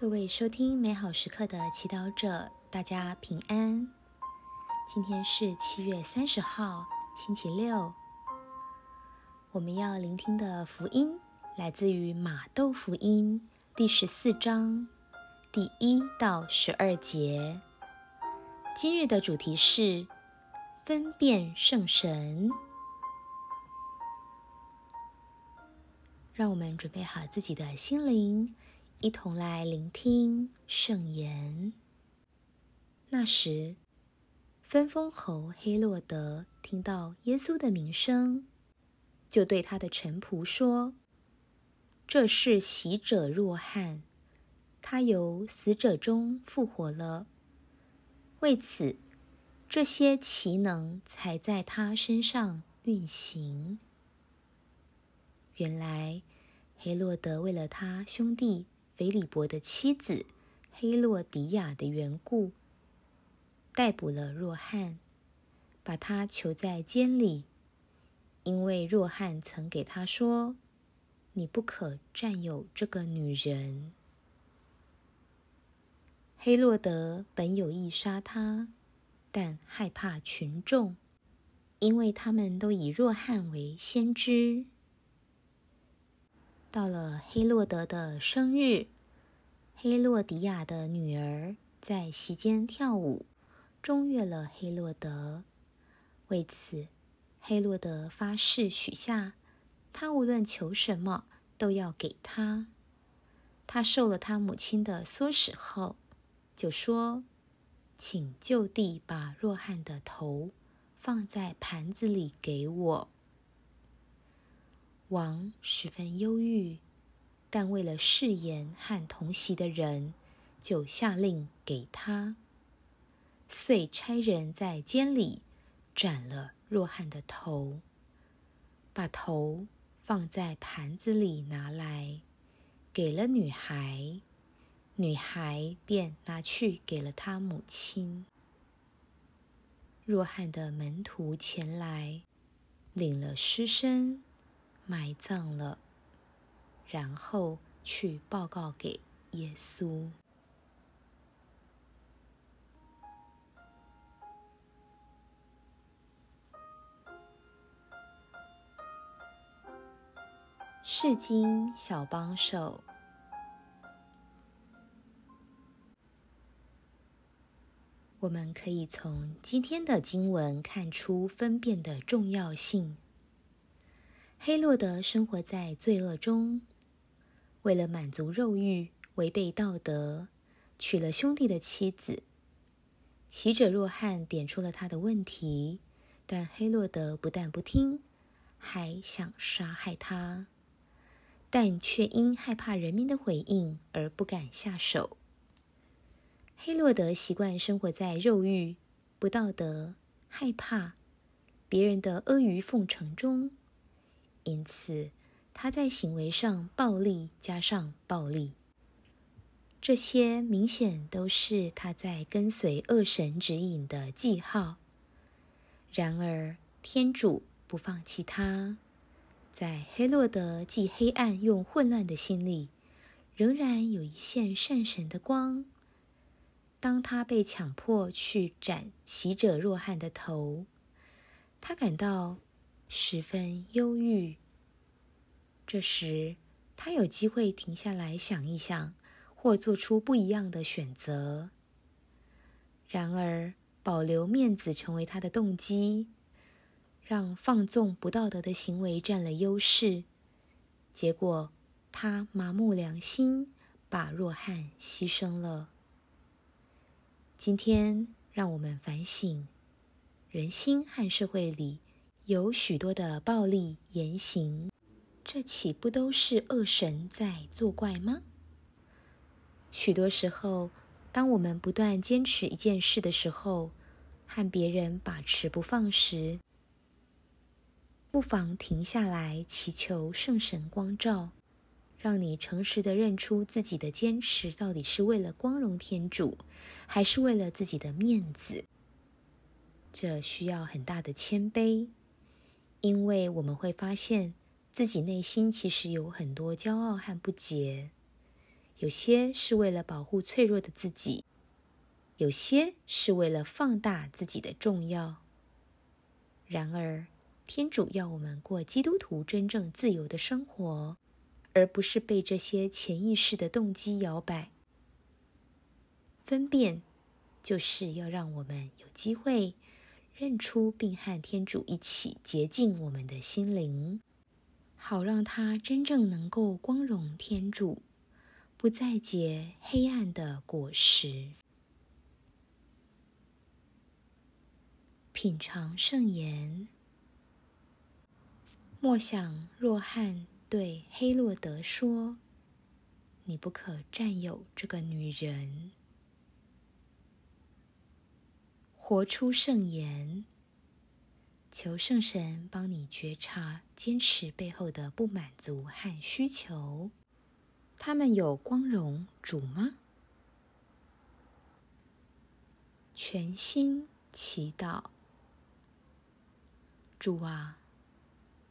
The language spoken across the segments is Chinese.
各位收听美好时刻的祈祷者，大家平安。今天是七月三十号，星期六。我们要聆听的福音来自于马窦福音第十四章第一到十二节。今日的主题是分辨圣神。让我们准备好自己的心灵。一同来聆听圣言。那时，分封侯黑洛德听到耶稣的名声，就对他的臣仆说：“这是喜者若翰，他由死者中复活了。为此，这些奇能才在他身上运行。原来，黑洛德为了他兄弟。”腓利伯的妻子黑洛迪亚的缘故，逮捕了若翰，把他囚在监里，因为若翰曾给他说：“你不可占有这个女人。”黑洛德本有意杀他，但害怕群众，因为他们都以若翰为先知。到了黑洛德的生日，黑洛迪亚的女儿在席间跳舞，中悦了黑洛德。为此，黑洛德发誓许下，他无论求什么都要给他。他受了他母亲的唆使后，就说：“请就地把若汉的头放在盘子里给我。”王十分忧郁，但为了誓言和同席的人，就下令给他。遂差人在监里斩了若汉的头，把头放在盘子里拿来，给了女孩，女孩便拿去给了他母亲。若汉的门徒前来，领了尸身。埋葬了，然后去报告给耶稣。世经小帮手，我们可以从今天的经文看出分辨的重要性。黑洛德生活在罪恶中，为了满足肉欲，违背道德，娶了兄弟的妻子。喜者若翰点出了他的问题，但黑洛德不但不听，还想杀害他，但却因害怕人民的回应而不敢下手。黑洛德习惯生活在肉欲、不道德、害怕别人的阿谀奉承中。因此，他在行为上暴力加上暴力，这些明显都是他在跟随恶神指引的记号。然而，天主不放弃他，在黑洛德既黑暗又混乱的心里，仍然有一线善神的光。当他被强迫去斩袭者若汉的头，他感到。十分忧郁。这时，他有机会停下来想一想，或做出不一样的选择。然而，保留面子成为他的动机，让放纵不道德的行为占了优势。结果，他麻木良心，把若汉牺牲了。今天，让我们反省人心和社会里。有许多的暴力言行，这岂不都是恶神在作怪吗？许多时候，当我们不断坚持一件事的时候，和别人把持不放时，不妨停下来，祈求圣神光照，让你诚实的认出自己的坚持到底是为了光荣天主，还是为了自己的面子。这需要很大的谦卑。因为我们会发现自己内心其实有很多骄傲和不洁，有些是为了保护脆弱的自己，有些是为了放大自己的重要。然而，天主要我们过基督徒真正自由的生活，而不是被这些潜意识的动机摇摆。分辨，就是要让我们有机会认出并和天主一起洁净我们的心灵，好让它真正能够光荣天主，不再结黑暗的果实。品尝圣言。莫想若汉对黑洛德说：“你不可占有这个女人。”活出圣言，求圣神帮你觉察坚持背后的不满足和需求。他们有光荣主吗？全心祈祷，主啊。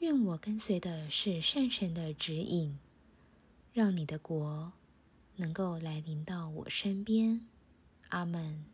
愿我跟随的是善神的指引，让你的国能够来临到我身边。阿门。